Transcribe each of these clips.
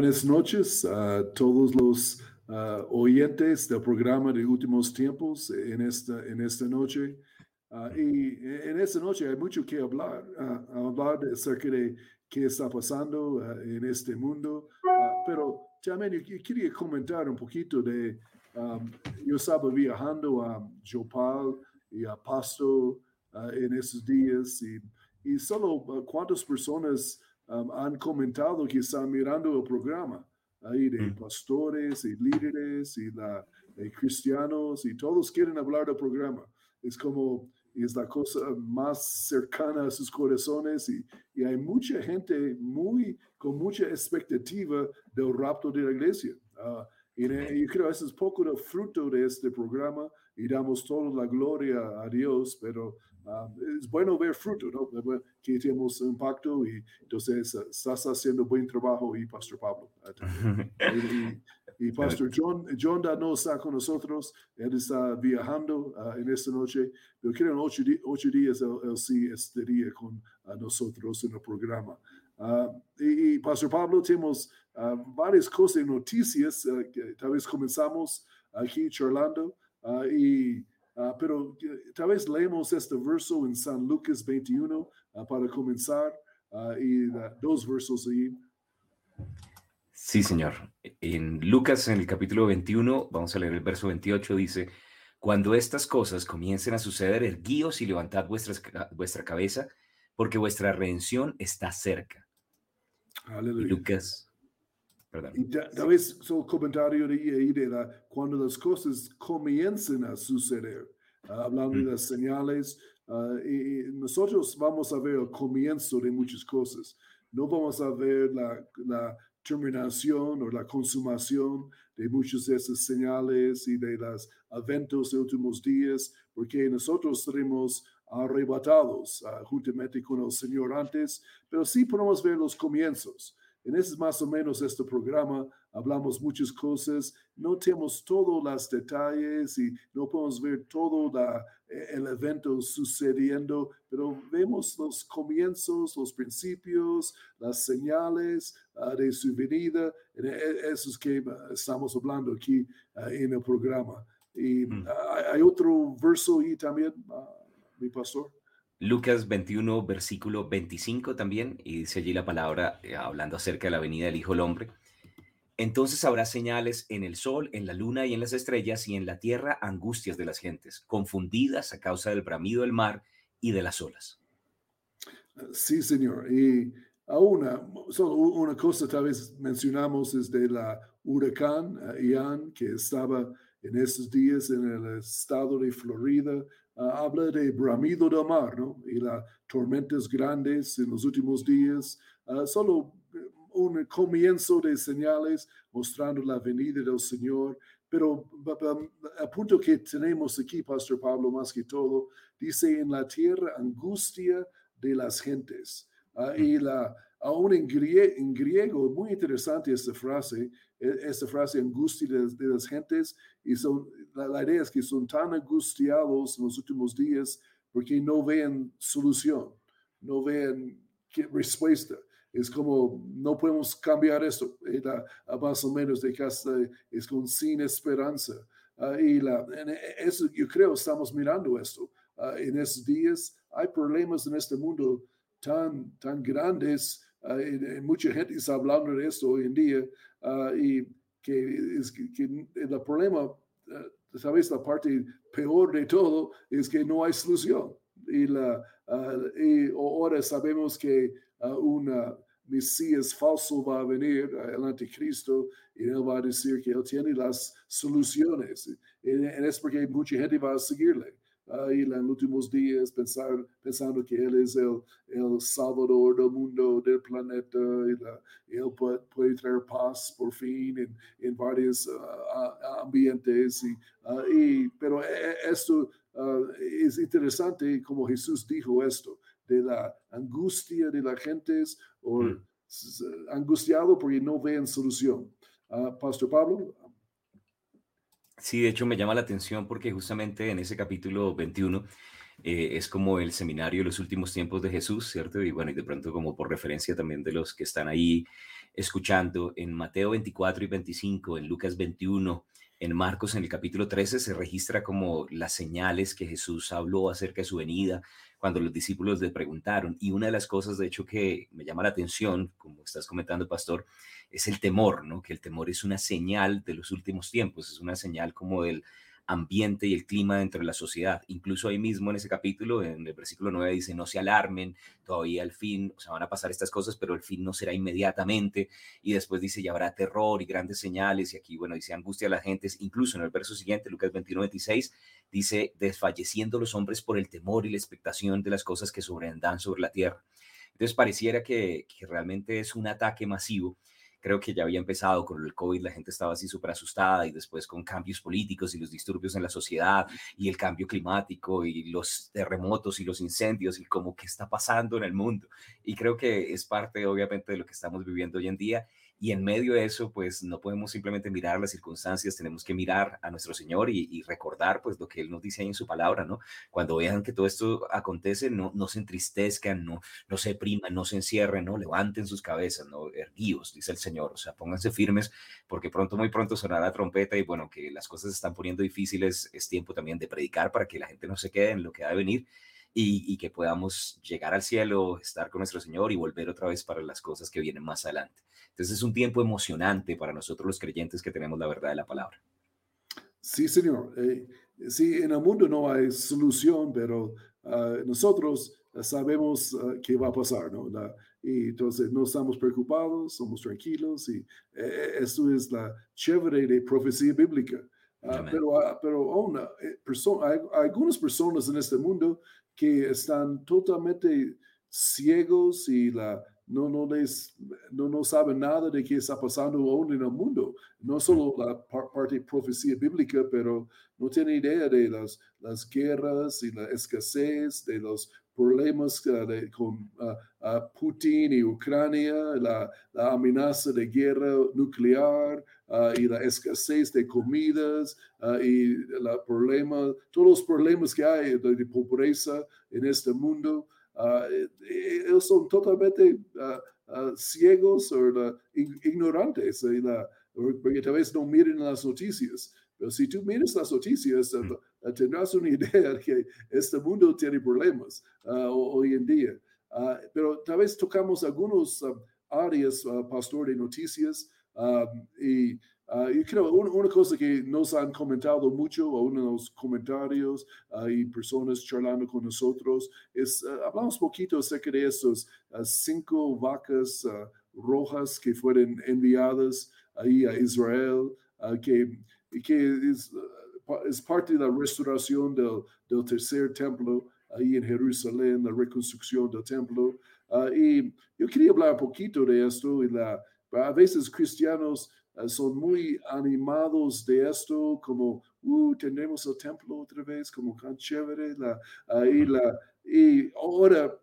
buenas noches a todos los uh, oyentes del programa de últimos tiempos en esta, en esta noche. Uh, y en esta noche hay mucho que hablar, uh, hablar acerca de qué está pasando en este mundo, pero también yo quería comentar un poquito de, um, yo estaba viajando a Jopal y a Pasto en esos días y, y solo cuántas personas um, han comentado que están mirando el programa ahí de mm. pastores y líderes y la, de cristianos y todos quieren hablar del programa. Es como, es la cosa más cercana a sus corazones y, y hay mucha gente muy, con mucha expectativa del rapto de la iglesia. Uh, y, yo creo que eso es poco de fruto de este programa y damos toda la gloria a Dios, pero um, es bueno ver fruto, ¿no? Que tenemos impacto y entonces uh, estás haciendo buen trabajo y Pastor Pablo. y, y, Pastor John, John no está con nosotros, él está viajando uh, en esta noche, pero creo en ocho, ocho días él, sí estaría con uh, nosotros en el programa. y, y Pastor Pablo, tenemos Ah, varias cosas, noticias, ah, que tal vez comenzamos aquí charlando, uh, y, pero tal vez leemos este verso en San Lucas 21 para comenzar, y dos versos ahí. Sí, señor. En Lucas, en el capítulo 21, vamos a leer el verso 28, dice, cuando estas cosas comiencen a suceder, erguíos y levantad vuestra cabeza, porque vuestra redención está cerca. Aleluya. Lucas y tal vez solo comentario de ahí de la, cuando las cosas comiencen a suceder, ah, hablando de las señales, uh, y, nosotros vamos a ver el comienzo de muchas cosas. No vamos a ver la, la terminación o la consumación de muchas de esas señales y de los eventos de últimos días, porque nosotros seremos arrebatados uh, juntamente con el Señor antes, pero sí podemos ver los comienzos. En ese más o menos este programa hablamos muchas cosas, no tenemos todos los detalles y no podemos ver todo eh, el evento sucediendo, pero vemos los comienzos, los principios, las señales ah, de su venida. E, eso es que ah, estamos hablando aquí ah, en el programa. Y mm. hay otro verso ahí también, mi pastor. Lucas 21, versículo 25 también, y dice allí la palabra eh, hablando acerca de la venida del Hijo del Hombre. Entonces habrá señales en el sol, en la luna y en las estrellas, y en la tierra angustias de las gentes, confundidas a causa del bramido del mar y de las olas. Sí, Señor. Y una, solo una cosa tal vez mencionamos es de la huracán uh, Ian que estaba en esos días en el estado de Florida, habla de bramido del mar, ¿no? Y las tormentas grandes en los últimos días, uh, solo un comienzo de señales mostrando la venida del Señor, pero el punto que tenemos aquí, Pastor Pablo, más que todo, dice en la tierra angustia de las gentes. Uh, y la, aún en, en, griego, muy interesante esta frase, e, esta frase angustia de, las gentes, y son, la, idea es que son tan angustiados en los últimos días porque no ven solución, no ven respuesta. Es como, no podemos cambiar esto, era más o menos de casa, es con sin esperanza. Uh, y la, e, eso, yo creo, estamos mirando esto. Uh, en estos días hay problemas en este mundo tan, tan grandes Uh, mucha gente está hablando de esto hoy en día y que, es que, el problema, sabes, la parte peor de todo es que no hay solución. Y, y ahora sabemos que una Mesías falso va a venir, el anticristo, y él va a decir que él tiene las soluciones. Y, y es porque mucha gente va a seguirle ahí en los últimos días pensar, pensando que Él es el, el salvador del mundo, del planeta, y Él puede, traer paz por fin en, en varios uh, ambientes. Y, uh, y, pero e, e, esto uh, es interesante como Jesús dijo esto, de la angustia de la gente, o mm. angustiado porque no ven solución. Pastor Pablo. Sí, de hecho me llama la atención porque justamente en ese capítulo 21 eh, es como el seminario de los últimos tiempos de Jesús, ¿cierto? Y bueno, y de pronto como por referencia también de los que están ahí escuchando en Mateo 24 y 25, en Lucas 21, en Marcos en el capítulo 13 se registra como las señales que Jesús habló acerca de su venida cuando los discípulos le preguntaron. Y una de las cosas, de hecho, que me llama la atención, como estás comentando, pastor, es el temor, ¿no? Que el temor es una señal de los últimos tiempos, es una señal como del ambiente y el clima dentro de la sociedad. Incluso ahí mismo en ese capítulo, en el versículo 9 dice, no se alarmen, todavía al fin, o sea, van a pasar estas cosas, pero el fin no será inmediatamente. Y después dice, ya habrá terror y grandes señales. Y aquí, bueno, dice angustia a la gente. Incluso en el verso siguiente, Lucas 21, 26, dice, desfalleciendo los hombres por el temor y la expectación de las cosas que sobreandan sobre la tierra. Entonces pareciera que realmente es un ataque masivo creo que ya había empezado con el COVID, la gente estaba así súper asustada y después con cambios políticos y los disturbios en la sociedad y el cambio climático y los terremotos y los incendios y como qué está pasando en el mundo. Y creo que es parte obviamente de lo que estamos viviendo hoy en día y en medio de eso, pues no podemos simplemente mirar las circunstancias, tenemos que mirar a nuestro Señor y, recordar pues lo que Él nos dice ahí en su palabra, ¿no? Cuando vean que todo esto acontece, no, no se entristezcan, no, no se priman, no se encierren, ¿no? Levanten sus cabezas, ¿no? Erguíos, dice el Señor, o sea, pónganse firmes porque pronto, muy pronto sonará la trompeta y bueno, que las cosas se están poniendo difíciles, es tiempo también de predicar para que la gente no se quede en lo que ha de venir y, que podamos llegar al cielo, estar con nuestro Señor y volver otra vez para las cosas que vienen más adelante. Entonces es un tiempo emocionante para nosotros los creyentes que tenemos la verdad de la palabra. Sí, Señor. Eh, sí, en el mundo no hay solución, pero ah, nosotros sabemos uh, qué va a pasar, ¿no? y entonces no estamos preocupados, somos tranquilos y eh, esto es la chévere de profecía bíblica. Ah, pero pero una, eh, hay, algunas personas en este mundo que están totalmente ciegos y la, no, no, les, no, no saben nada de qué está pasando aún en el mundo. No solo la parte de profecía bíblica, pero no tienen idea de las, las guerras y la escasez, de los problemas de, con Putin y Ucrania, la, la, amenaza de guerra nuclear ah, y la escasez de comidas ah, y la problema, todos los problemas que hay de, pobreza en este mundo. Uh, ellos son totalmente ciegos o ignorantes, porque tal vez no miren las noticias. Pero si tú miras las noticias, mm. Eh, tendrás una idea de que este mundo tiene problemas uh, hoy en día. Uh, pero tal vez tocamos algunos uh, áreas, pastor, de noticias. Um, y yo creo una, una, cosa que nos han comentado mucho, uno de los comentarios y personas charlando con nosotros, es hablamos un poquito acerca de estos cinco vacas rojas que fueron enviadas ahí a Israel, que, que es, es parte de la restauración del, del, tercer templo ahí en Jerusalén, la reconstrucción del templo. Y yo quería hablar un poquito de esto. Y la, a veces cristianos ah, son muy animados de esto, como, uh, tenemos el templo otra vez, como tan chévere. La, y, la, y ahora,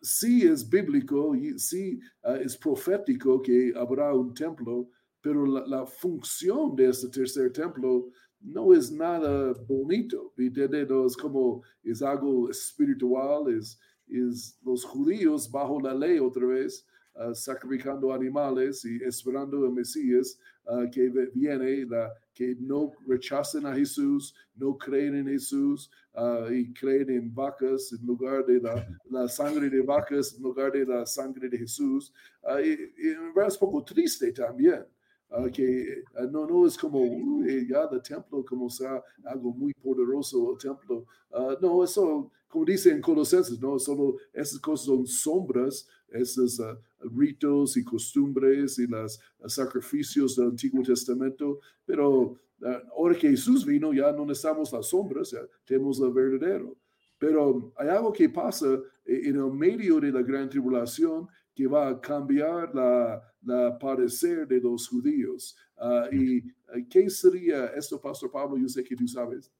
sí es bíblico, y sí es profético que habrá un templo, pero la, la función de este tercer templo no es nada bonito, No es como, es algo espiritual, es, es los judíos bajo la ley otra vez, uh, sacrificando animales y esperando el Mesías uh, que viene, que no rechacen a Jesús, no creen en Jesús uh, y creen en vacas en lugar de la, sangre de vacas, en lugar de la sangre de Jesús. y, y es un poco triste también. Ah, que ah, no, no es como ya el templo como sea algo muy poderoso el templo. Uh, no, eso, como dice en Colosenses, no, solo esas cosas son sombras, esos ritos y costumbres y los sacrificios del Antiguo Testamento, pero ahora que Jesús vino ya no necesitamos las sombras, ya tenemos el verdadero. Pero hay algo que pasa eh, en el medio de la gran tribulación que va a cambiar la, la parecer de los judíos. Ah, ¿Y qué sería esto, Pastor Pablo? Yo sé que tú sabes.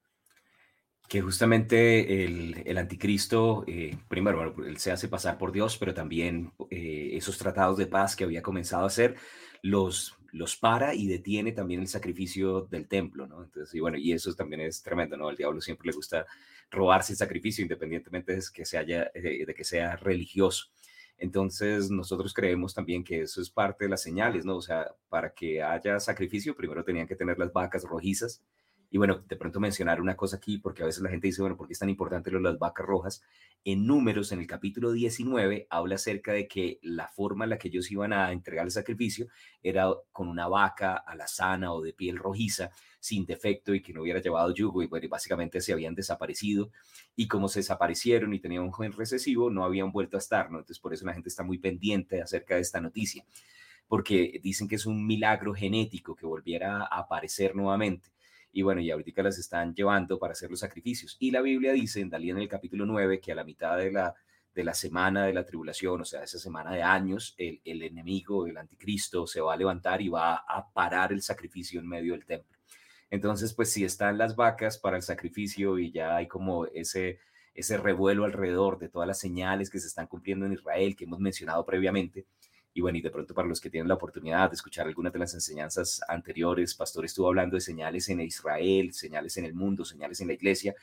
Que justamente el, el anticristo, eh, primero, él se hace pasar por Dios, pero también eh, esos tratados de paz que había comenzado a hacer, los, los para y detiene también el sacrificio del templo, ¿no? Entonces, y bueno, y eso también es tremendo, ¿no? Al diablo siempre le gusta robarse el sacrificio, independientemente de que, se eh, de que sea religioso. Entonces, nosotros creemos también que eso es parte de las señales, ¿no? O sea, para que haya sacrificio, primero tenían que tener las vacas rojizas. Y bueno, de pronto mencionar una cosa aquí, porque a veces la gente dice, bueno, ¿por qué es tan importante lo las vacas rojas? En números, en el capítulo 19, habla acerca de que la forma en la que ellos iban a entregar el sacrificio era con una vaca alazana o de piel rojiza, sin defecto y que no hubiera llevado yugo, y bueno, básicamente se habían desaparecido. Y como se desaparecieron y tenían un joven recesivo, no habían vuelto a estar, ¿no? Entonces, por eso la gente está muy pendiente acerca de esta noticia, porque dicen que es un milagro genético que volviera a aparecer nuevamente y bueno, y ahorita las están llevando para hacer los sacrificios. Y la Biblia dice en Dalí en el capítulo 9 que a la mitad de la, de la semana de la tribulación, o sea, esa semana de años, el, el enemigo, el anticristo, se va a levantar y va a parar el sacrificio en medio del templo. Entonces, pues si están las vacas para el sacrificio y ya hay como ese, ese revuelo alrededor de todas las señales que se están cumpliendo en Israel que hemos mencionado previamente, y bueno, y de pronto para los que tienen la oportunidad de escuchar algunas de las enseñanzas anteriores, Pastor estuvo hablando de señales en Israel, señales en el mundo, señales en la iglesia,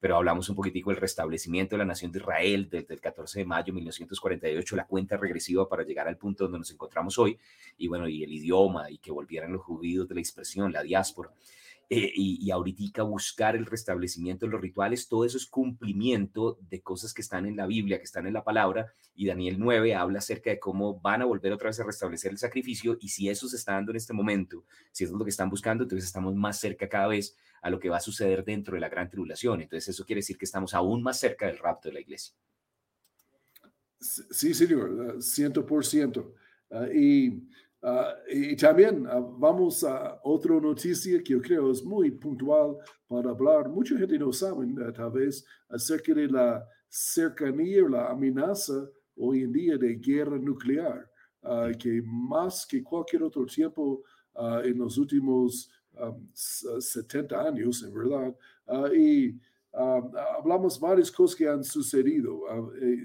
pero hablamos un poquitico del restablecimiento de la nación de Israel desde el 14 de mayo de 1948, la cuenta regresiva para llegar al punto donde nos encontramos hoy, y bueno, y el idioma, y que volvieran los judíos de la expresión, la diáspora. Eh, y, y, ahorita buscar el restablecimiento de los rituales, todo eso es cumplimiento de cosas que están en la Biblia, que están en la palabra, y Daniel 9 habla acerca de cómo van a volver otra vez a restablecer el sacrificio, y si eso se está dando en este momento, si eso es lo que están buscando, entonces estamos más cerca cada vez a lo que va a suceder dentro de la gran tribulación, entonces eso quiere decir que estamos aún más cerca del rapto de la iglesia. Sí, señor, ciento por ciento. Ah, y Uh, y también uh, vamos a otra noticia que yo creo es muy puntual para hablar. Mucha gente no sabe uh, tal vez acerca de la cercanía, la amenaza hoy en día de guerra nuclear, que más que cualquier otro tiempo en los últimos um, 70 años, en verdad. y Uh, hablamos varias cosas que han sucedido, uh, eh,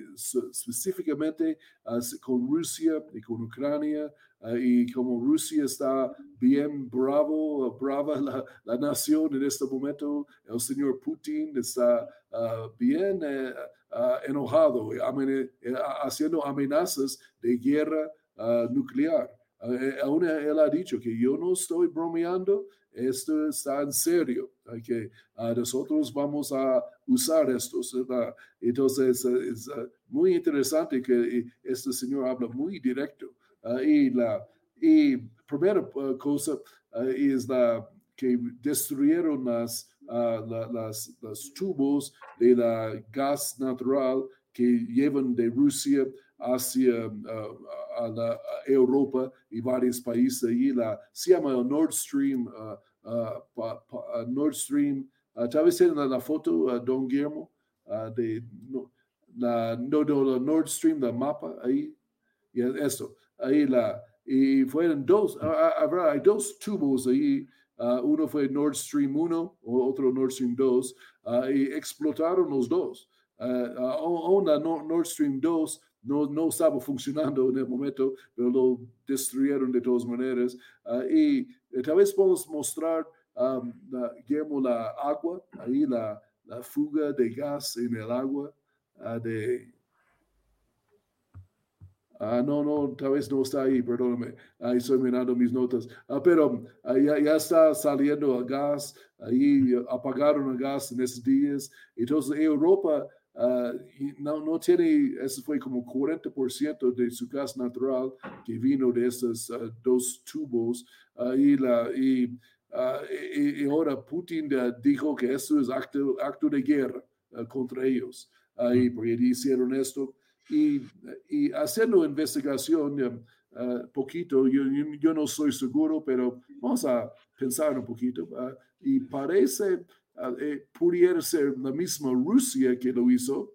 específicamente uh, con Rusia y con Ucrania, y como Rusia está bien bravo, brava la, la, nación en este momento, el señor Putin está bien eh, enojado, eh, haciendo amenazas de guerra nuclear. aún él ha dicho que yo no estoy bromeando, esto está en serio, que uh, nosotros vamos a usar esto. Entonces, es uh, muy interesante que este señor habla muy directo. Uh, y la y primera cosa es la que destruyeron las, la, las, los tubos de la gas natural que llevan de Rusia hacia a la Europa y varios países. Y la, se llama Nord Stream uh, Nord Stream. Uh, tal vez en la, foto, uh, Don Guillermo, de no, la, no, no, Nord Stream, la mapa ahí, y eso, ahí la, y fueron dos, habrá, hay dos tubos ahí, uno fue Nord Stream 1, otro Nord Stream 2, y explotaron los dos. Uh, una Nord Stream 2 no, no estaba funcionando en el momento, pero lo destruyeron de todas maneras. y eh, tal vez podemos mostrar, um, la, la agua, ahí la, la, fuga de gas en el agua uh, de... Ah, no, no, tal vez no está ahí, perdóname. Ahí estoy mirando mis notas. Ah, pero ah, ya, ya, está saliendo el gas. Ahí apagaron el gas en esos días. Entonces, Europa Uh, no, no tiene, eso fue como 40% de su gas natural que vino de esos uh, dos tubos. Y, la, y, y, ahora Putin dijo que eso es acto, acto de guerra contra ellos. y porque hicieron esto. Y, y haciendo investigación, poquito, yo, yo, no soy seguro, pero vamos a pensar un poquito. y parece eh, pudiera ser la misma Rusia que lo hizo,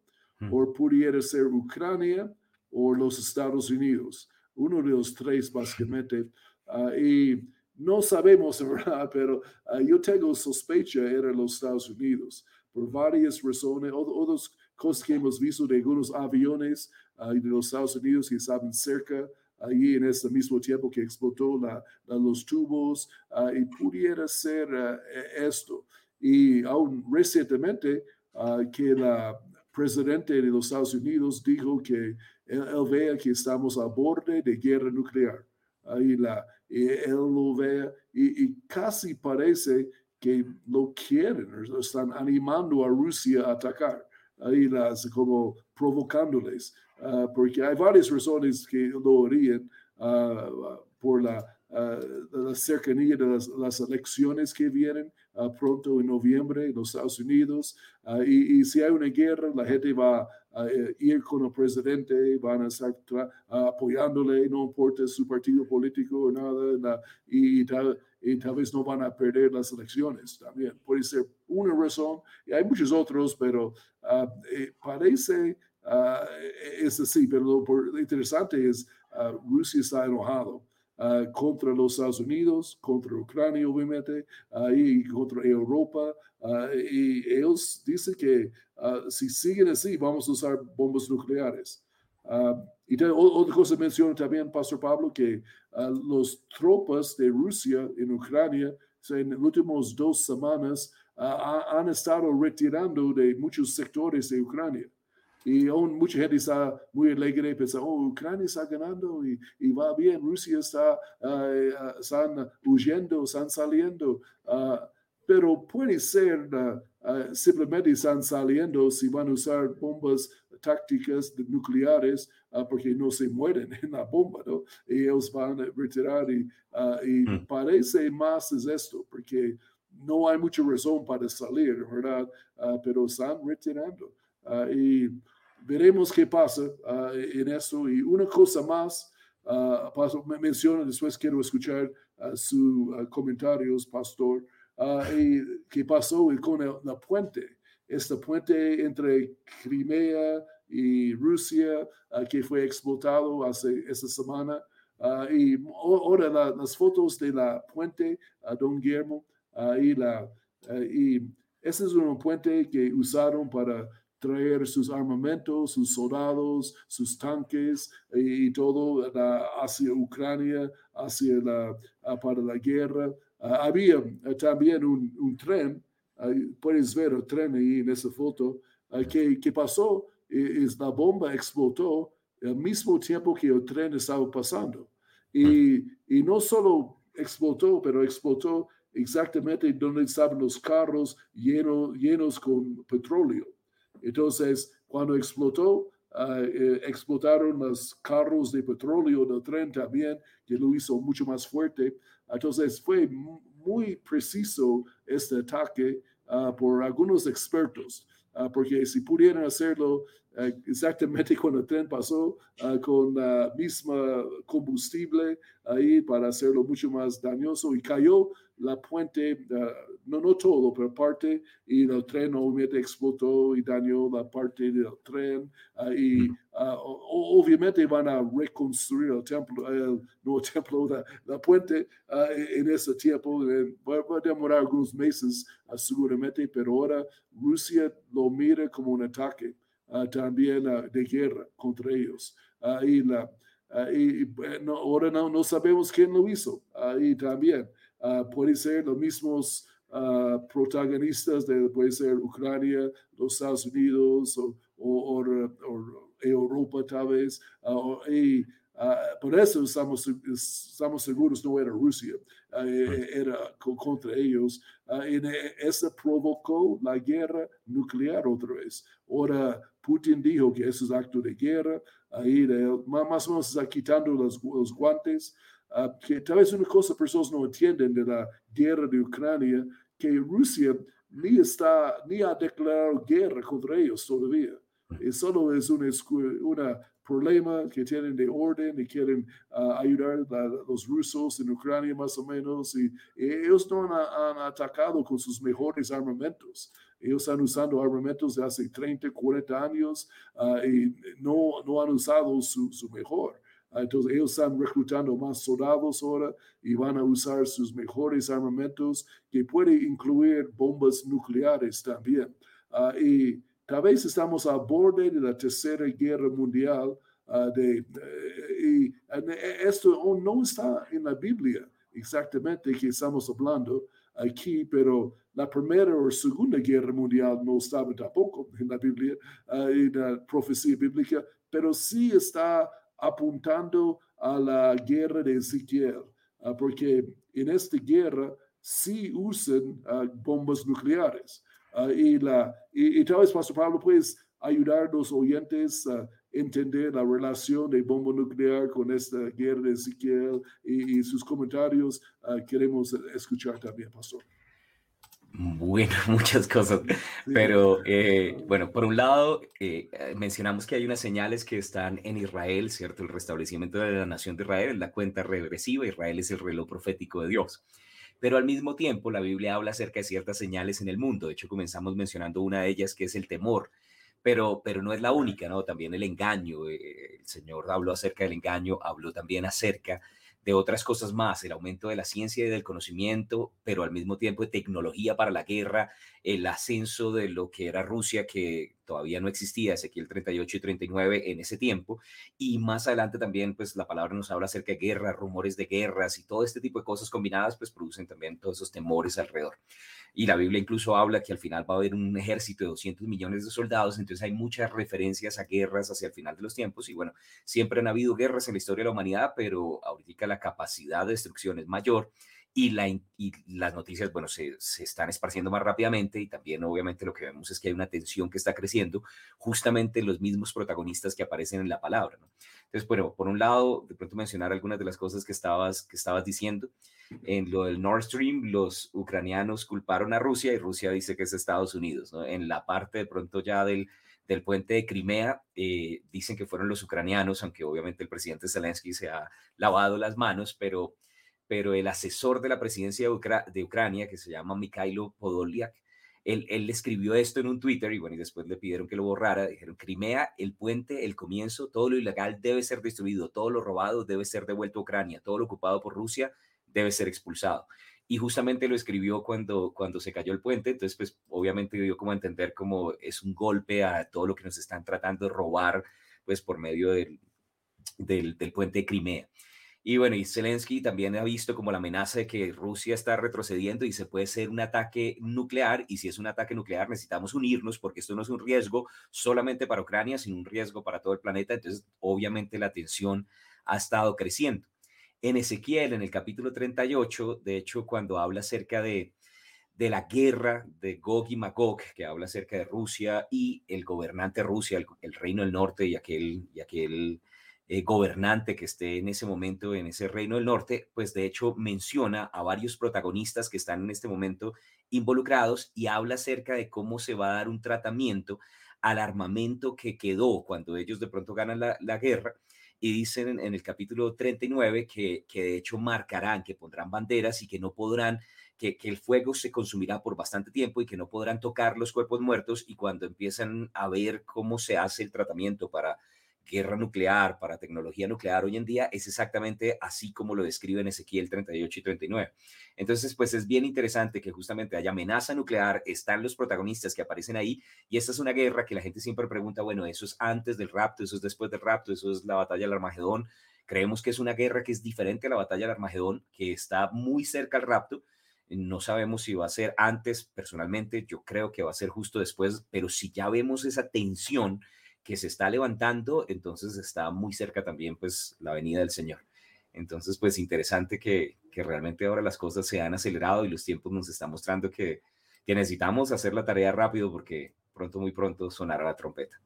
o pudiera ser Ucrania o los Estados Unidos. Uno de los tres, básicamente. Ah, y no sabemos, ¿verdad? Pero ah, yo tengo sospecha era los Estados Unidos, por varias razones, otras cosas que hemos visto de algunos aviones uh, de los Estados Unidos que estaban cerca ahí en ese mismo tiempo que explotó la, los tubos, y pudiera ser e-, esto y aún recientemente uh, que la, presidente de los Estados Unidos dijo que él, vea que estamos a borde de guerra nuclear. Ahí la, él lo vea y, casi parece que lo quieren, están animando a Rusia a atacar, ahí las, como provocándoles, ah, porque hay varias razones que lo harían uh, por la la cercanía de las, elecciones que vienen pronto en noviembre en los Estados Unidos. y, si hay una guerra, la gente va a eh, ir con el presidente, van a estar apoyándole, no importa su partido político o nada, y, tal, y tal vez no van a perder las elecciones también. Puede ser una razón, y hay muchos otros, pero eh, parece, es así, pero lo interesante es, Rusia está enojado. Ah, contra los Estados Unidos, contra Ucrania, obviamente, y contra Europa. Ah, y ellos dicen que si siguen así, vamos a usar bombas nucleares. y otra cosa menciona también, Pastor Pablo, que los tropas de Rusia en Ucrania en las últimas dos semanas han estado retirando de muchos sectores de Ucrania. Y aún mucha gente está muy alegre, piensa, oh, Ucrania está ganando y, y va bien, Rusia está uh, están huyendo, están saliendo. Uh, pero puede ser, uh, simplemente están saliendo si van a usar bombas tácticas nucleares porque no se mueren en la bomba, ¿no? Y ellos van a retirar y, y mm. parece más es esto, porque no hay mucha razón para salir, ¿verdad? pero están retirando. y veremos qué pasa ah, en eso. Y una cosa más, uh, me menciona, después quiero escuchar uh, sus comentarios, pastor, qué pasó con la puente, esta puente entre Crimea y Rusia, que fue explotado hace esta semana. y ahora las fotos de la puente, don Guillermo, y, la, y ese es un puente que usaron para traer sus armamentos, sus soldados, sus tanques y, todo hacia Ucrania, hacia la, para la guerra. Ah, había ah, también un, tren, puedes ver el tren ahí en esa foto, ah, que, que pasó, es la bomba explotó al mismo tiempo que el tren estaba pasando. Y, y no solo explotó, pero explotó exactamente donde estaban los carros llenos, llenos con petróleo. Entonces, cuando explotó, ah, eh, explotaron los carros de petróleo del tren también, que lo hizo mucho más fuerte. Entonces, fue muy preciso este ataque ah, por algunos expertos, ah, porque si pudieran hacerlo exactamente cuando el tren pasó, con la misma combustible ahí para hacerlo mucho más dañoso y cayó la puente, no, no todo, pero parte, y el tren obviamente explotó y dañó la parte del tren. Ah, y ah, obviamente van a reconstruir el templo, el nuevo templo, la, la puente ah, en ese tiempo. Va, a demorar algunos meses seguramente, pero ahora Rusia lo mira como un ataque también de guerra contra ellos. y la, y ahora no, no sabemos quién lo hizo. y también. Uh, puede ser los mismos uh, protagonistas de puede ser Ucrania, los Estados Unidos o, o, Europa tal vez. Uh, y por eso estamos, estamos seguros no era Rusia, era contra ellos. y eso provocó la guerra nuclear otra vez. Ahora Putin dijo que eso es acto de guerra. Ahí más o menos está quitando los, los guantes. Ah, que tal vez una cosa personas no entienden de la guerra de Ucrania, que Rusia ni está, ni ha declarado guerra contra ellos todavía. Y solo es un una problema que tienen de orden y quieren ah, ayudar a los rusos en Ucrania más o menos. Y, ellos no han, atacado con sus mejores armamentos. Ellos están usando armamentos de hace 30, 40 años ah, y no, no han usado su, su mejor. Entonces ellos están reclutando más soldados ahora y van a usar sus mejores armamentos que puede incluir bombas nucleares también. Ah, y tal vez estamos a borde de la tercera guerra mundial. Ah, de, eh, y eh, esto no está en la Biblia exactamente que estamos hablando, aquí, pero la primera o segunda guerra mundial no estaba tampoco en la Biblia, en la profecía bíblica, pero sí está apuntando a la guerra de Ezequiel, porque en esta guerra sí usan bombas nucleares. y, la, y, tal vez, Pastor Pablo, puedes ayudar a los oyentes a entender la relación de bomba nuclear con esta guerra de Ezequiel y, sus comentarios. queremos escuchar también, Pastor. Bueno, muchas cosas, pero eh, bueno, por un lado, eh, eh, mencionamos que hay unas señales que están en Israel, ¿cierto? El restablecimiento de la nación de Israel es la cuenta regresiva, Israel es el reloj profético de Dios. Pero al mismo tiempo, la Biblia habla acerca de ciertas señales en el mundo. De hecho, comenzamos mencionando una de ellas, que es el temor, pero, pero no es la única, ¿no? También el engaño. el Señor habló acerca del engaño, habló también acerca de otras cosas más, el aumento de la ciencia y del conocimiento, pero al mismo tiempo de tecnología para la guerra, el ascenso de lo que era Rusia, que todavía no existía, Ezequiel 38 y 39 en ese tiempo, y más adelante también, pues la palabra nos habla acerca de guerra, rumores de guerras y todo este tipo de cosas combinadas, pues producen también todos esos temores alrededor. Y la Biblia incluso habla que al final va a haber un ejército de 200 millones de soldados, entonces hay muchas referencias a guerras hacia el final de los tiempos, y bueno, siempre han habido guerras en la historia de la humanidad, pero ahorita la capacidad de destrucción es mayor y, la, y las noticias, bueno, se, se, están esparciendo más rápidamente y también obviamente lo que vemos es que hay una tensión que está creciendo justamente en los mismos protagonistas que aparecen en la palabra. ¿no? Entonces, bueno, por un lado, de pronto mencionar algunas de las cosas que estabas, que estabas diciendo. En lo del Nord Stream, los ucranianos culparon a Rusia y Rusia dice que es Estados Unidos. ¿no? En la parte de pronto ya del, del puente de Crimea, eh, dicen que fueron los ucranianos, aunque obviamente el presidente Zelensky se ha lavado las manos, pero pero el asesor de la presidencia de, Ucrania, que se llama Mikhailo Podolyak, él, él, escribió esto en un Twitter y bueno, y después le pidieron que lo borrara. Dijeron, Crimea, el puente, el comienzo, todo lo ilegal debe ser destruido, todo lo robado debe ser devuelto a Ucrania, todo lo ocupado por Rusia debe ser expulsado. Y justamente lo escribió cuando, cuando se cayó el puente, entonces pues obviamente dio como a entender como es un golpe a todo lo que nos están tratando de robar pues por medio del, del, del puente de Crimea. Y bueno, y Zelensky también ha visto como la amenaza de que Rusia está retrocediendo y se puede ser un ataque nuclear. Y si es un ataque nuclear, necesitamos unirnos porque esto no es un riesgo solamente para Ucrania, sino un riesgo para todo el planeta. Entonces, obviamente la tensión ha estado creciendo. En Ezequiel, en el capítulo 38, de hecho, cuando habla acerca de, de la guerra de Gog y Magog, que habla acerca de Rusia y el gobernante Rusia, el, el reino del norte y aquel, y aquel eh, gobernante que esté en ese momento en ese reino del norte, pues de hecho menciona a varios protagonistas que están en este momento involucrados y habla acerca de cómo se va a dar un tratamiento al armamento que quedó cuando ellos de pronto ganan la, guerra. Y dicen en, el capítulo 39 que, que de hecho marcarán, que pondrán banderas y que no podrán que, que, el fuego se consumirá por bastante tiempo y que no podrán tocar los cuerpos muertos y cuando empiezan a ver cómo se hace el tratamiento para guerra nuclear, para tecnología nuclear hoy en día, es exactamente así como lo describen Ezequiel 38 y 39. Entonces, pues es bien interesante que justamente haya amenaza nuclear, están los protagonistas que aparecen ahí, y esta es una guerra que la gente siempre pregunta, bueno, eso es antes del rapto, eso es después del rapto, eso es la batalla del Armagedón. Creemos que es una guerra que es diferente a la batalla del Armagedón, que está muy cerca al rapto, no sabemos si va a ser antes, personalmente, yo creo que va a ser justo después, pero si ya vemos esa tensión, que se está levantando, entonces está muy cerca también pues la venida del Señor. Entonces pues interesante que, que realmente ahora las cosas se han acelerado y los tiempos nos están mostrando que, que necesitamos hacer la tarea rápido porque pronto, muy pronto sonará la trompeta.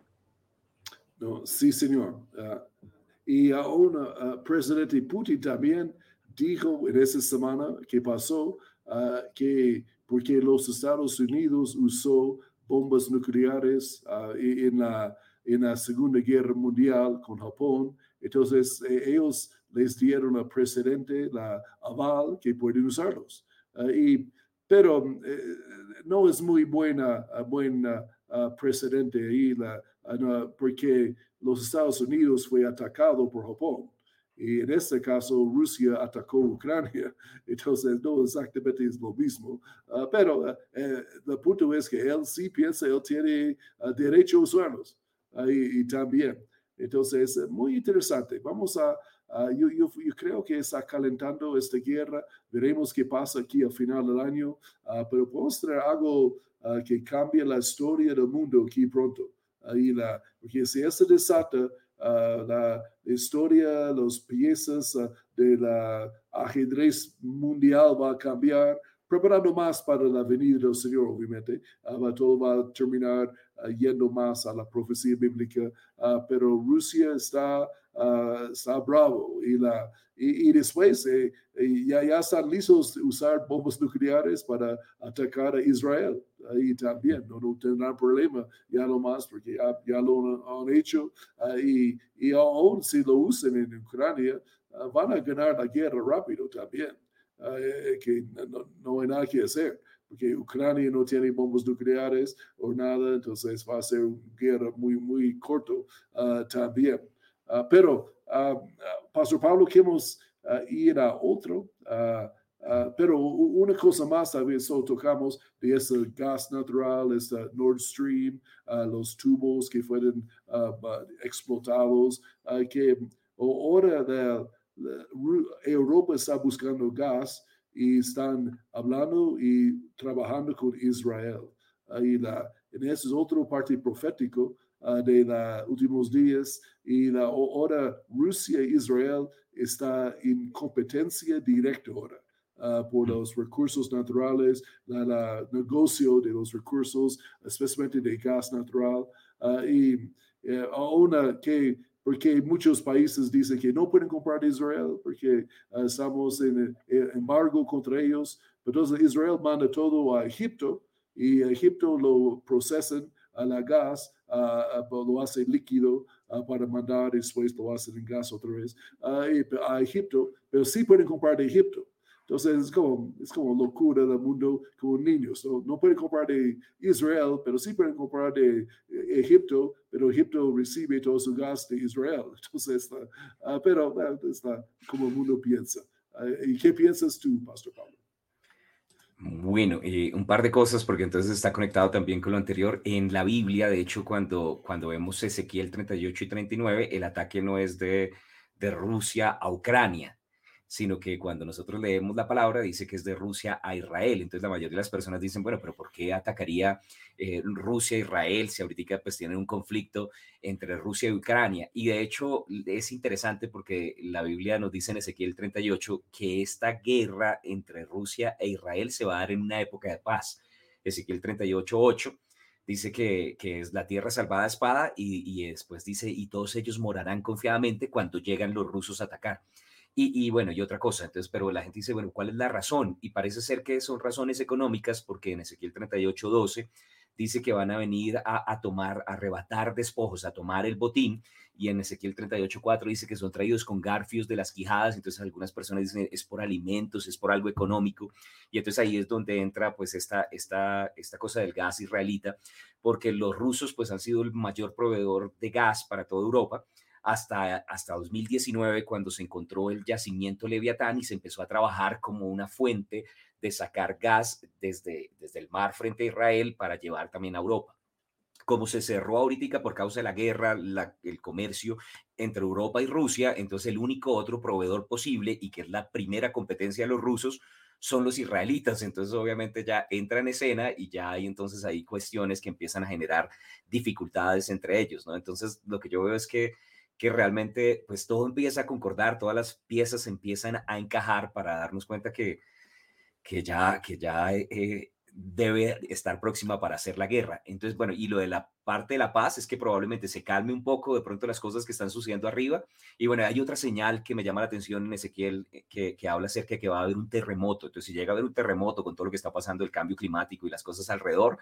Sí, señor. Uh, y aún uh, presidente Putin también dijo en esa semana que pasó uh, que porque los Estados Unidos usó bombas nucleares en la en la Segunda Guerra Mundial con Japón. Entonces, eh, ellos les dieron al presidente la aval que pueden usarlos. Ah, y, pero eh, no es muy buena, ah, buena uh, precedente ahí, la, porque los Estados Unidos fue atacado por Japón. Y en este caso, Rusia atacó Ucrania. Entonces, no exactamente es lo mismo. pero eh, el punto es que él sí piensa, él tiene derecho a usarlos y, también. Entonces, es muy interesante. Vamos a, Ah, yo, yo, yo, creo que está calentando esta guerra. Veremos qué pasa aquí al final del año, uh, pero podemos tener algo uh, que cambie la historia del mundo aquí pronto. Ahí la, porque si eso desata la historia, las piezas del ajedrez mundial va a cambiar, preparando más para la venida del Señor, obviamente. Uh, todo va a terminar uh, yendo más a la profecía bíblica, uh, pero Rusia está, está bravo y, la, y, y después eh, ya, ya están listos usar bombas nucleares para atacar a Israel. Ahí también no, no tendrán problema ya lo más porque ya, ya lo han, hecho y, y aún si lo usan en Ucrania, van a ganar la guerra rápido también. Eh, que no, no, hay nada que hacer, porque Ucrania no tiene bombas nucleares o nada, entonces va a ser una guerra muy, muy corto uh, también. Uh, pero, Pastor Pablo, queremos ir a otro, pero una cosa más, vez solo tocamos de ese gas natural, este Nord Stream, los tubos que fueron explotados, que ahora de Europa está buscando gas y están hablando y trabajando con Israel. Ahí la, en eso es otro parte profético uh, de los últimos días y la, ahora Rusia e Israel está en competencia directa ahora. Uh, por mm. los recursos naturales, el negocio de los recursos, especialmente de gas natural, uh, y eh, una que porque muchos países dicen que no pueden comprar de Israel porque uh, estamos en, en, embargo contra ellos. Entonces Israel manda todo a Egipto y Egipto lo procesan a la gas, uh, lo hace líquido para mandar después lo hacen en gas otra vez a Egipto, pero sí pueden comprar de Egipto. Entonces es como, es como locura del mundo como niños. ¿no? no pueden comprar de Israel, pero sí pueden comprar de eh, Egipto, pero Egipto recibe todo su gas de Israel. Entonces, uh, pero uh, está como el mundo piensa. Uh, ¿Y qué piensas tú, Pastor Pablo? Bueno, eh, un par de cosas, porque entonces está conectado también con lo anterior. En la Biblia, de hecho, cuando, cuando vemos Ezequiel 38 y 39, el ataque no es de, de Rusia a Ucrania, sino que cuando nosotros leemos la palabra dice que es de Rusia a Israel. Entonces la mayoría de las personas dicen, bueno, pero ¿por qué atacaría eh, Rusia a Israel si ahorita pues tienen un conflicto entre Rusia y Ucrania? Y de hecho es interesante porque la Biblia nos dice en Ezequiel 38 que esta guerra entre Rusia e Israel se va a dar en una época de paz. Ezequiel 38, 8 dice que, que, es la tierra salvada a espada y, y después dice, y todos ellos morarán confiadamente cuando llegan los rusos a atacar. Y, bueno, y otra cosa, entonces, pero la gente dice, bueno, ¿cuál es la razón? Y parece ser que son razones económicas, porque en Ezequiel 38, 12 dice que van a venir a, tomar, a arrebatar despojos, a tomar el botín, y en Ezequiel 38, 4 dice que son traídos con garfios de las quijadas, entonces algunas personas dicen es por alimentos, es por algo económico, y entonces ahí es donde entra pues esta, esta, esta cosa del gas israelita, porque los rusos pues han sido el mayor proveedor de gas para toda Europa, hasta, hasta 2019, cuando se encontró el yacimiento Leviatán y se empezó a trabajar como una fuente de sacar gas desde, desde el mar frente a Israel para llevar también a Europa. Como se cerró ahorita por causa de la guerra, el comercio entre Europa y Rusia, entonces el único otro proveedor posible y que es la primera competencia de los rusos son los israelitas. Entonces, obviamente, ya entra en escena y ya hay entonces ahí cuestiones que empiezan a generar dificultades entre ellos, ¿no? Entonces, lo que yo veo es que que realmente pues todo empieza a concordar, todas las piezas empiezan a encajar para darnos cuenta que, que ya, que ya eh, debe estar próxima para hacer la guerra. Entonces, bueno, y lo de la parte de la paz es que probablemente se calme un poco de pronto las cosas que están sucediendo arriba. Y bueno, hay otra señal que me llama la atención en Ezequiel, eh, que, que habla acerca de que va a haber un terremoto. Entonces, si llega a haber un terremoto con todo lo que está pasando, el cambio climático y las cosas alrededor,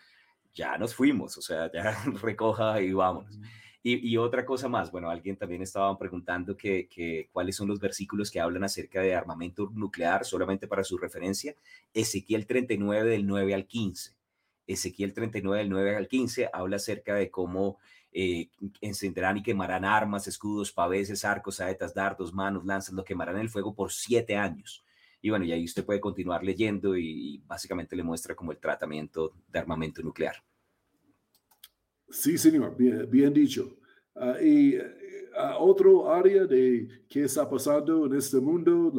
ya nos fuimos, o sea, ya recoja y vámonos. Y, otra cosa más, bueno, alguien también estaba preguntando que, cuáles son los versículos que hablan acerca de armamento nuclear, solamente para su referencia. Ezequiel 39 del 9 al 15. Ezequiel 39 del 9 al 15 habla acerca de cómo eh, encenderán y quemarán armas, escudos, paveses, arcos, saetas, dardos, manos, lanzas, lo quemarán en el fuego por siete años. Y bueno, y ahí usted puede continuar leyendo y básicamente le muestra como el tratamiento de armamento nuclear. Sí, señor, bien, dicho. y otro área de qué está pasando en este mundo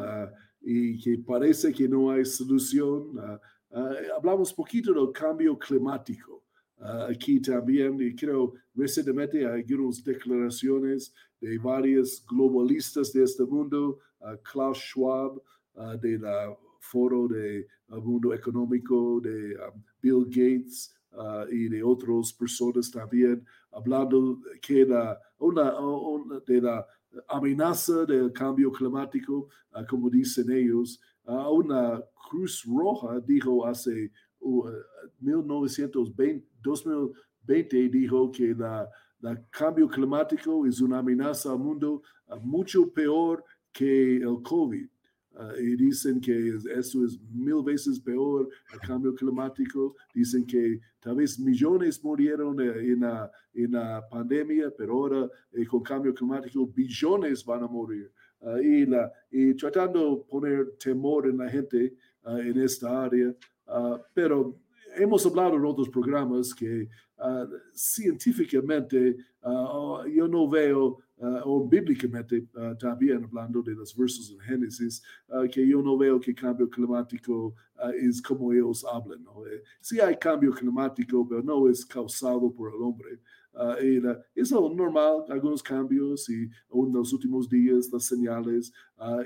y que parece que no hay solución. hablamos poquito del cambio climático. aquí también, y creo recientemente hay algunas declaraciones de varios globalistas de este mundo, Klaus Schwab, de la Foro de Mundo Económico, de Bill Gates, Uh, y de otras personas también, hablando que la, una, de la amenaza del cambio climático, uh, como dicen ellos, uh, una Cruz Roja dijo hace 1920, 2020, dijo que la, cambio climático es una amenaza al mundo mucho peor que el COVID. Ah, y dicen que eso es mil veces peor el cambio climático. Dicen que tal vez millones murieron eh, en la, en la pandemia, pero ahora eh, con cambio climático billones van a morir. Ah, y, la, y tratando de poner temor en la gente ah, en esta área. pero hemos hablado en otros programas que científicamente yo no veo uh, o bíblicamente uh, también hablando de los versos en Génesis, uh, que yo no veo que cambio climático es como ellos hablan. ¿no? Eh, sí hay cambio climático, pero no es causado por el hombre. y es normal, algunos cambios y en los últimos días las señales,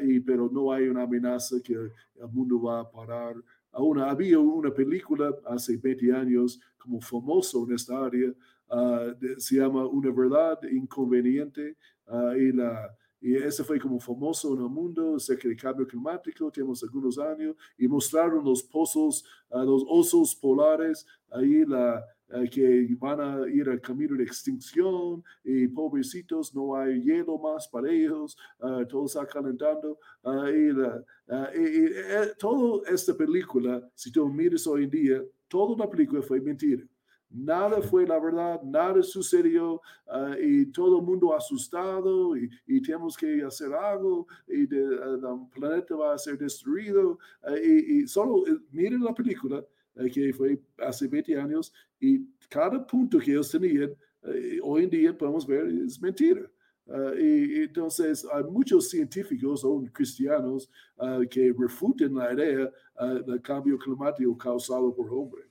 y, pero no hay una amenaza que el mundo va a parar. Aún había una película hace 20 años como famoso en esta área, Ah, se llama Una verdad inconveniente uh, y, la, y ese fue como famoso en el mundo acerca del cambio climático, tenemos algunos años, y mostraron los pozos, uh, los osos polares, ahí la, que van a ir al camino de extinción y pobrecitos, no hay hielo más para ellos, todo está calentando. y, la, y, y, eh, toda esta película, si tú miras hoy en día, toda la película fue mentira. Nada fue la verdad, nada sucedió ah, y todo el mundo asustado y, y, tenemos que hacer algo y el ah, planeta va a ser destruido. Ah, y, solo eh, miren la película eh, que fue hace 20 años y cada punto que ellos tenían, eh, hoy en día podemos ver es mentira. y entonces hay muchos científicos o cristianos que refuten la idea del cambio climático causado por hombre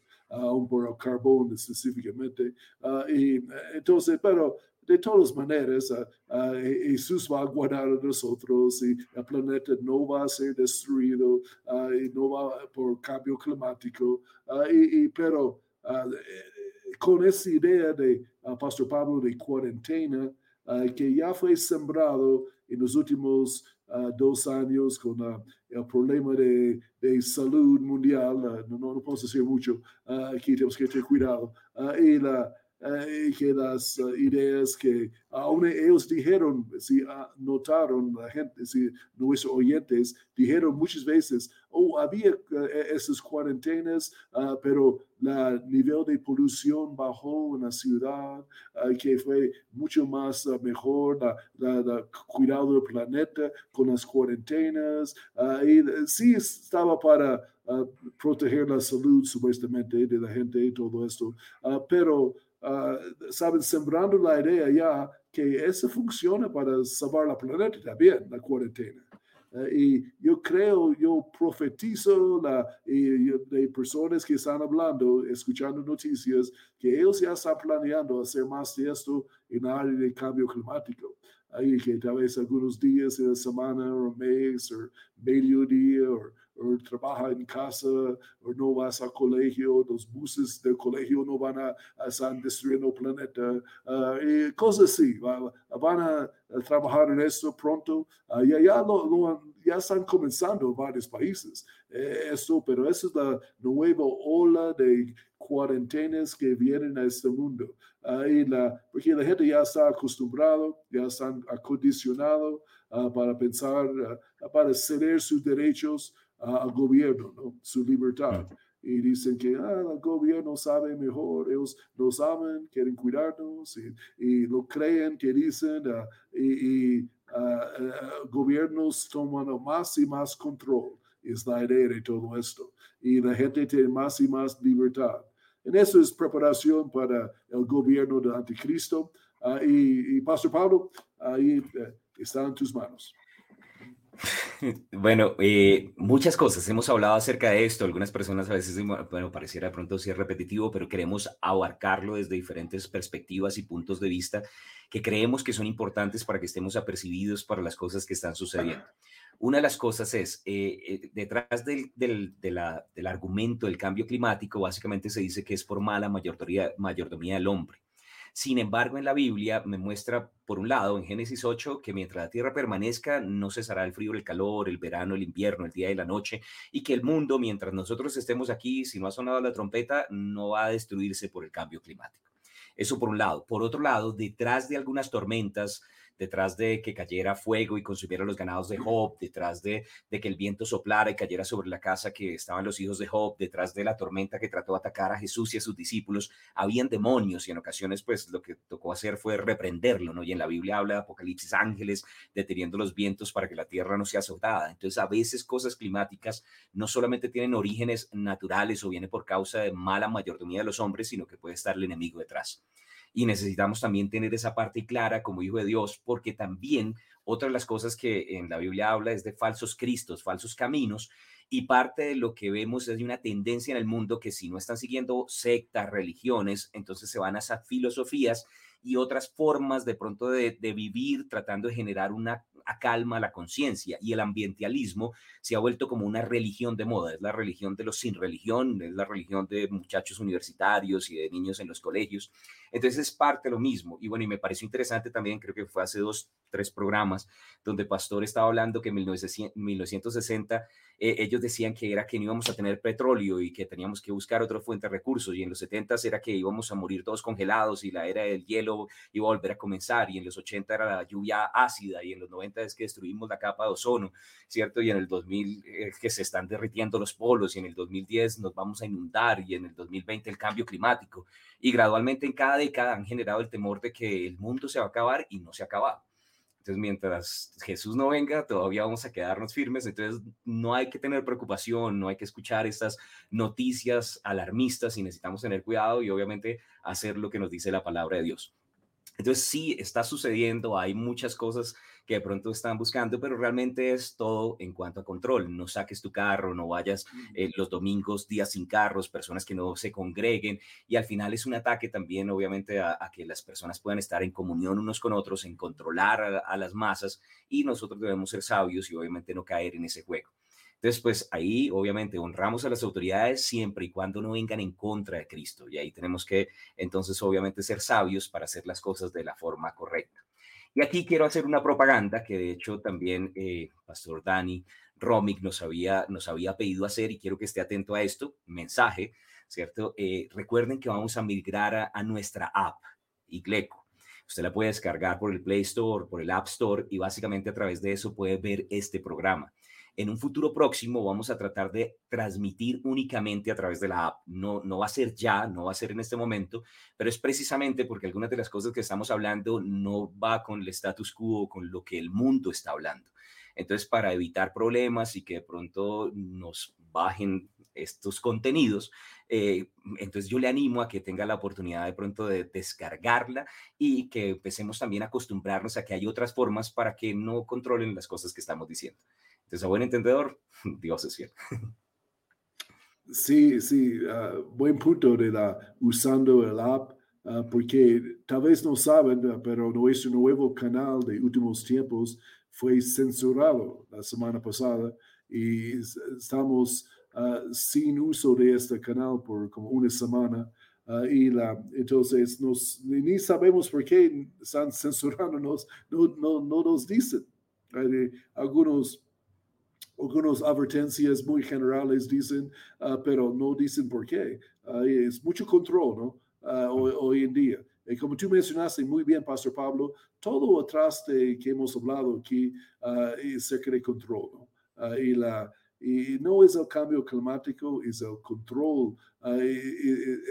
por el carbón específicamente. Ah, y eh, entonces, pero de todas maneras, uh, uh, Jesús va a guardar a nosotros y el planeta no va a ser destruido y no va por cambio climático. Y, pero con esa idea de Pastor Pablo de cuarentena, que ya fue sembrado en los últimos dos años con el problema de, de salud mundial, no, no, no, puedo decir mucho, aquí tenemos que tener cuidado, y la, eh, que las uh, ideas que aún ellos dijeron, si uh, notaron la gente, si nuestros oyentes dijeron muchas veces, oh, había uh, esas cuarentenas, pero el nivel de polución bajó en la ciudad, que fue mucho más mejor, el cuidado del planeta con las cuarentenas, y sí estaba para proteger la salud supuestamente de la gente y todo esto, pero uh, saben, sembrando la idea ya que eso funciona para salvar la planeta también, la cuarentena. Uh, y yo creo, yo profetizo la, de personas que están hablando, escuchando noticias, que ellos ya están planeando hacer más de esto en área de cambio climático. Ahí que tal vez algunos días de la semana o mes o medio día o o trabaja en casa, o no vas al colegio, los buses del colegio no van a, estar destruyendo el planeta, ah, y cosas así. van a, trabajar en esto pronto. Ya, ya, lo, ya, están comenzando en varios países eh, esto, pero esa es la nueva ola de cuarentenas que vienen a este mundo. Uh, la, porque la gente ya está acostumbrado, ya están acondicionado para pensar, para ceder sus derechos al gobierno, ¿no? su libertad. Y dicen que ah, el gobierno sabe mejor, ellos nos aman, quieren cuidarnos y, lo creen, que dicen, uh, y, uh, gobiernos toman más y más control. Es la idea de todo esto. Y la gente tiene más y más libertad. En eso es preparación para el gobierno del anticristo. y, Pastor Pablo, ahí está en tus manos. Bueno, eh, muchas cosas. Hemos hablado acerca de esto. Algunas personas a veces, bueno, pareciera pronto ser repetitivo, pero queremos abarcarlo desde diferentes perspectivas y puntos de vista que creemos que son importantes para que estemos apercibidos para las cosas que están sucediendo. Una de las cosas es, eh, eh, detrás del, del, del argumento del cambio climático, básicamente se dice que es por mala mayordomía, mayordomía del hombre. Sin embargo, en la Biblia me muestra, por un lado, en Génesis 8, que mientras la tierra permanezca, no cesará el frío, el calor, el verano, el invierno, el día y la noche, y que el mundo, mientras nosotros estemos aquí, si no ha sonado la trompeta, no va a destruirse por el cambio climático. Eso por un lado. Por otro lado, detrás de algunas tormentas, detrás de que cayera fuego y consumiera los ganados de Job, detrás de, de, que el viento soplara y cayera sobre la casa que estaban los hijos de Job, detrás de la tormenta que trató de atacar a Jesús y a sus discípulos, habían demonios y en ocasiones pues lo que tocó hacer fue reprenderlo, ¿no? Y en la Biblia habla de Apocalipsis ángeles deteniendo los vientos para que la tierra no sea azotada. Entonces a veces cosas climáticas no solamente tienen orígenes naturales o viene por causa de mala mayordomía de los hombres, sino que puede estar el enemigo detrás y necesitamos también tener esa parte clara como hijo de Dios, porque también otra de las cosas que en la Biblia habla es de falsos cristos, falsos caminos, y parte de lo que vemos es de una tendencia en el mundo que si no están siguiendo sectas, religiones, entonces se van a esas filosofías y otras formas de pronto de, de vivir tratando de generar una calma la conciencia y el ambientalismo se ha vuelto como una religión de moda, es la religión de los sin religión, es la religión de muchachos universitarios y de niños en los colegios. Entonces es parte de lo mismo. Y bueno, y me pareció interesante también, creo que fue hace dos, tres programas, donde Pastor estaba hablando que en 1960 eh, ellos decían que era que no íbamos a tener petróleo y que teníamos que buscar otra fuente de recursos. Y en los 70 era que íbamos a morir todos congelados y la era del hielo iba a volver a comenzar. Y en los 80 era la lluvia ácida y en los 90 es que destruimos la capa de ozono, ¿cierto? Y en el 2000 es eh, que se están derritiendo los polos y en el 2010 nos vamos a inundar y en el 2020 el cambio climático. Y gradualmente en cada década han generado el temor de que el mundo se va a acabar y no se ha acabado. Entonces, mientras Jesús no venga, todavía vamos a quedarnos firmes. Entonces, no hay que tener preocupación, no hay que escuchar estas noticias alarmistas y necesitamos tener cuidado y obviamente hacer lo que nos dice la palabra de Dios. Entonces, sí, está sucediendo, hay muchas cosas que de pronto están buscando, pero realmente es todo en cuanto a control. No saques tu carro, no vayas eh, los domingos, días sin carros, personas que no se congreguen y al final es un ataque también, obviamente, a, que las personas puedan estar en comunión unos con otros, en controlar a, las masas y nosotros debemos ser sabios y obviamente no caer en ese juego. Entonces, pues ahí obviamente honramos a las autoridades siempre y cuando no vengan en contra de Cristo. Y ahí tenemos que entonces obviamente ser sabios para hacer las cosas de la forma correcta. Y aquí quiero hacer una propaganda que de hecho también eh, Pastor Dani Romic nos había, nos había pedido hacer y quiero que esté atento a esto, mensaje, ¿cierto? Eh, recuerden que vamos a migrar a, nuestra app, Igleco. Usted la puede descargar por el Play Store, por el App Store y básicamente a través de eso puede ver este programa. En un futuro próximo vamos a tratar de transmitir únicamente a través de la app. No, no va a ser ya, no va a ser en este momento, pero es precisamente porque algunas de las cosas que estamos hablando no va con el status quo, con lo que el mundo está hablando. Entonces, para evitar problemas y que de pronto nos bajen estos contenidos, eh, entonces yo le animo a que tenga la oportunidad de pronto de descargarla y que empecemos también a acostumbrarnos a que hay otras formas para que no controlen las cosas que estamos diciendo. Entonces, buen entendedor, Dios es fiel. Sí, sí, uh, buen punto de la usando el app, uh, porque tal vez no saben, uh, pero nuestro nuevo canal de últimos tiempos fue censurado la semana pasada y estamos sin uso de este canal por como una semana. y la, entonces nos, ni sabemos por qué están censurándonos, no, no, no nos dicen. algunos algunas advertencias muy generales dicen, uh, pero no dicen por qué. Uh, es mucho control, ¿no? Uh, hoy, hoy, en día. Y como tú mencionaste muy bien, Pastor Pablo, todo atrás de que hemos hablado aquí es cerca de control, ¿no? y, la, y no es el cambio climático, es el control, el,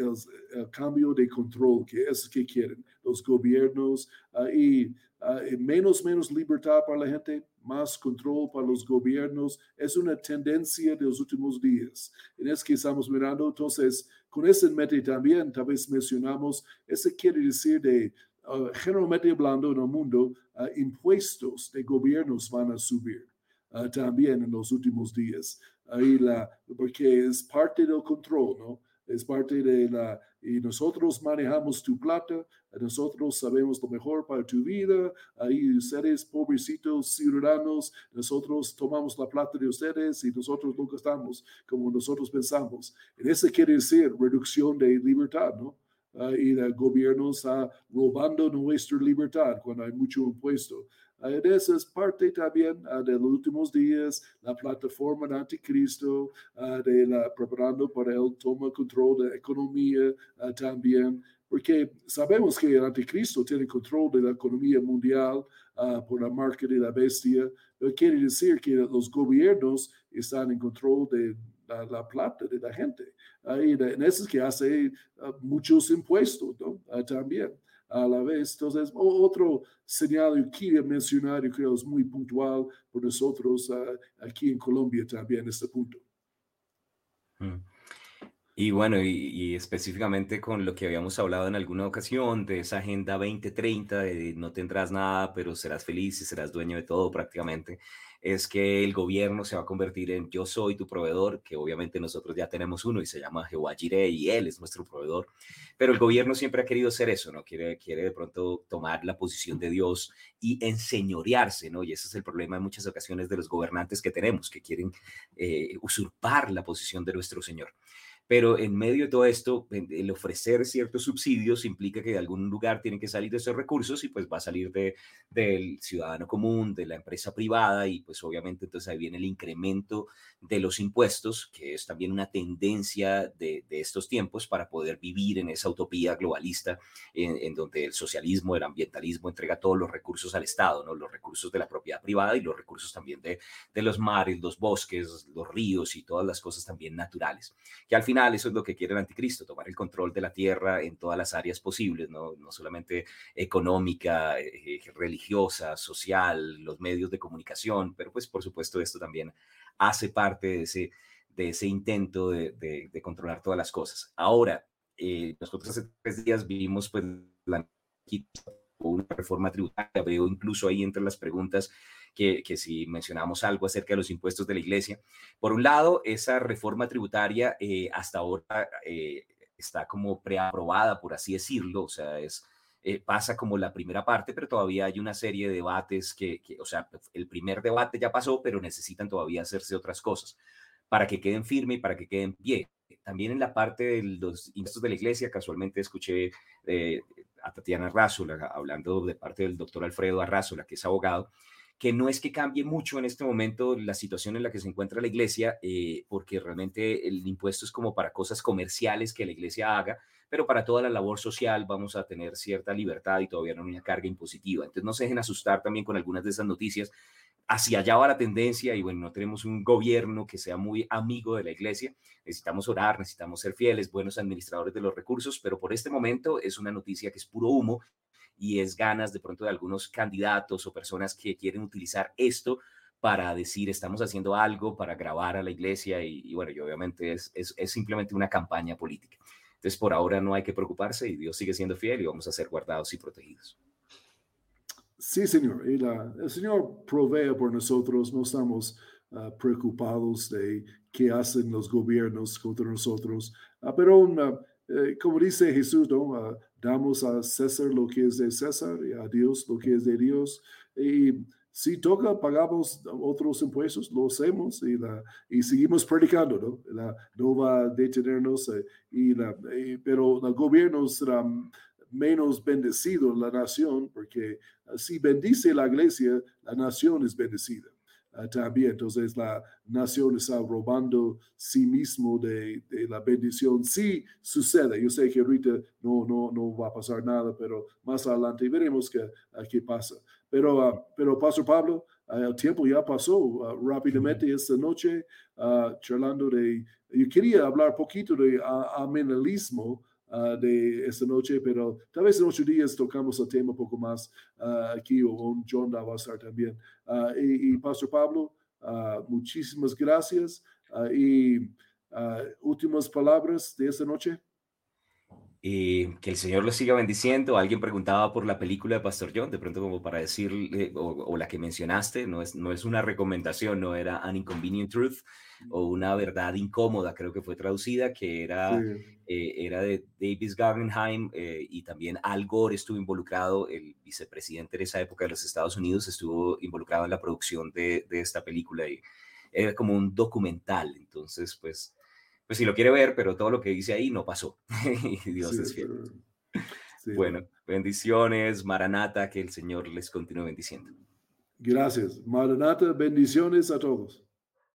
el, cambio de control, que es que quieren los gobiernos y menos, menos libertad para la gente, más control para los gobiernos, es una tendencia de los últimos días. En es que estamos mirando, entonces, con ese mente también, tal vez mencionamos, eso quiere decir de generalmente hablando en el mundo, impuestos de gobiernos van a subir también en los últimos días. Ahí la, porque es parte del control, ¿no? Es parte de la, y nosotros manejamos tu plata, nosotros sabemos lo mejor para tu vida, ahí ustedes, pobrecitos ciudadanos, nosotros tomamos la plata de ustedes y nosotros nunca estamos como nosotros pensamos. En eso quiere decir reducción de libertad, ¿no? y el gobierno está robando nuestra libertad cuando hay mucho impuesto. Uh, eso es parte también de los últimos días, la plataforma de anticristo, de la, preparando para él toma control de la economía también porque sabemos que el anticristo tiene control de la economía mundial uh, por la marca de la bestia, pero quiere decir que los gobiernos están en control de la, plata de la gente. y en eso es que hace uh, muchos impuestos. Uh, también a la vez. Entonces, otro señal que quiero mencionar, y creo es muy puntual por nosotros aquí en Colombia también, este punto. Mm. Y bueno, y, específicamente con lo que habíamos hablado en alguna ocasión de esa Agenda 2030, de no tendrás nada, pero serás feliz y serás dueño de todo prácticamente, es que el gobierno se va a convertir en yo soy tu proveedor, que obviamente nosotros ya tenemos uno y se llama Jehová Jireh y él es nuestro proveedor, pero el gobierno siempre ha querido ser eso, ¿no? Quiere, quiere de pronto tomar la posición de Dios y enseñorearse, ¿no? Y ese es el problema en muchas ocasiones de los gobernantes que tenemos, que quieren eh, usurpar la posición de nuestro Señor. Pero en medio de todo esto, el ofrecer ciertos subsidios implica que de algún lugar tienen que salir de esos recursos y pues va a salir de, del ciudadano común, de la empresa privada y pues obviamente entonces ahí viene el incremento de los impuestos, que es también una tendencia de, de estos tiempos para poder vivir en esa utopía globalista en, en, donde el socialismo, el ambientalismo entrega todos los recursos al Estado, ¿no? los recursos de la propiedad privada y los recursos también de, de los mares, los bosques, los ríos y todas las cosas también naturales, que al final eso es lo que quiere el anticristo, tomar el control de la tierra en todas las áreas posibles, no, no solamente económica, eh, religiosa, social, los medios de comunicación, pero pues por supuesto esto también hace parte de ese, de ese intento de, de, controlar todas las cosas. Ahora, eh, nosotros hace tres días vimos pues la una reforma tributaria, veo incluso ahí entre las preguntas que, si mencionamos algo acerca de los impuestos de la iglesia. Por un lado, esa reforma tributaria eh, hasta ahora eh, está como preaprobada, por así decirlo, o sea, es, eh, pasa como la primera parte, pero todavía hay una serie de debates que, o sea, el primer debate ya pasó, pero necesitan todavía hacerse otras cosas para que queden firme y para que queden pie. También en la parte de los impuestos de la iglesia, casualmente escuché a Tatiana Arrázola hablando de parte del doctor Alfredo Arrázola, que es abogado, que no es que cambie mucho en este momento la situación en la que se encuentra la iglesia, eh, porque realmente el impuesto es como para cosas comerciales que la iglesia haga, pero para toda la labor social vamos a tener cierta libertad y todavía no hay una carga impositiva. Entonces no se dejen asustar también con algunas de esas noticias. Hacia allá va la tendencia y bueno, no tenemos un gobierno que sea muy amigo de la iglesia. Necesitamos orar, necesitamos ser fieles, buenos administradores de los recursos, pero por este momento es una noticia que es puro humo y es ganas de pronto de algunos candidatos o personas que quieren utilizar esto para decir estamos haciendo algo para grabar a la iglesia y, bueno, y obviamente es, es, simplemente una campaña política. Entonces, por ahora no hay que preocuparse y Dios sigue siendo fiel y vamos a ser guardados y protegidos. Sí, Señor. Y el Señor provee por nosotros, no estamos uh, preocupados de qué hacen los gobiernos contra nosotros, uh, pero una, eh, como dice Jesús, ¿no? Damos a César lo que es de César y a Dios lo que es de Dios. Y si toca, pagamos otros impuestos, lo hacemos y, la, y seguimos predicando, ¿no? No va a detenernos, eh, y la, pero el gobierno será menos bendecido la nación, porque si bendice la iglesia, la nación es bendecida. Ah, también. Entonces la nación está robando sí mismo de, de, la bendición. Sí sucede. Yo sé que ahorita no, no, no va a pasar nada, pero más adelante veremos qué, ah, qué pasa. Pero, uh, pero Pastor Pablo, el tiempo ya pasó rápidamente esta noche, charlando de, yo quería hablar un poquito de amenalismo Ah, de esta noche, pero tal vez en ocho días tocamos el tema un poco más uh, aquí, o John va a también. Uh, y, y, Pastor Pablo, muchísimas gracias. y últimas palabras de esta noche. Y que el Señor lo siga bendiciendo. Alguien preguntaba por la película de Pastor John, de pronto como para decirle, o, la que mencionaste, no es, no es una recomendación, no era An Inconvenient Truth o una verdad incómoda, creo que fue traducida, que era, eh, era de Davis Guggenheim eh, y también Al Gore estuvo involucrado, el vicepresidente de esa época de los Estados Unidos estuvo involucrado en la producción de, de esta película y era como un documental, entonces pues pues si lo quiere ver, pero todo lo que dice ahí no pasó. Dios es fiel. bueno, bendiciones, Maranata, que el Señor les continúe bendiciendo. Gracias. Maranata, bendiciones a todos.